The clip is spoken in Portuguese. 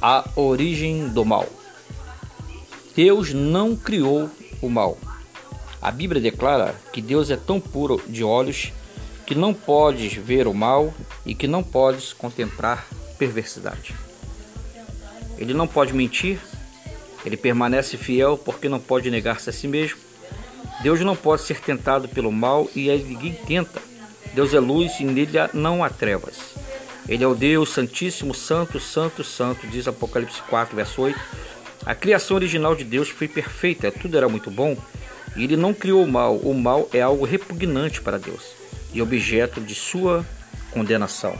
A origem do mal. Deus não criou o mal. A Bíblia declara que Deus é tão puro de olhos que não podes ver o mal e que não podes contemplar perversidade. Ele não pode mentir, ele permanece fiel porque não pode negar-se a si mesmo. Deus não pode ser tentado pelo mal e ninguém tenta. Deus é luz e nele não há trevas. Ele é o Deus Santíssimo, Santo, Santo, Santo, diz Apocalipse 4, verso 8. A criação original de Deus foi perfeita, tudo era muito bom, e ele não criou o mal. O mal é algo repugnante para Deus e objeto de sua condenação.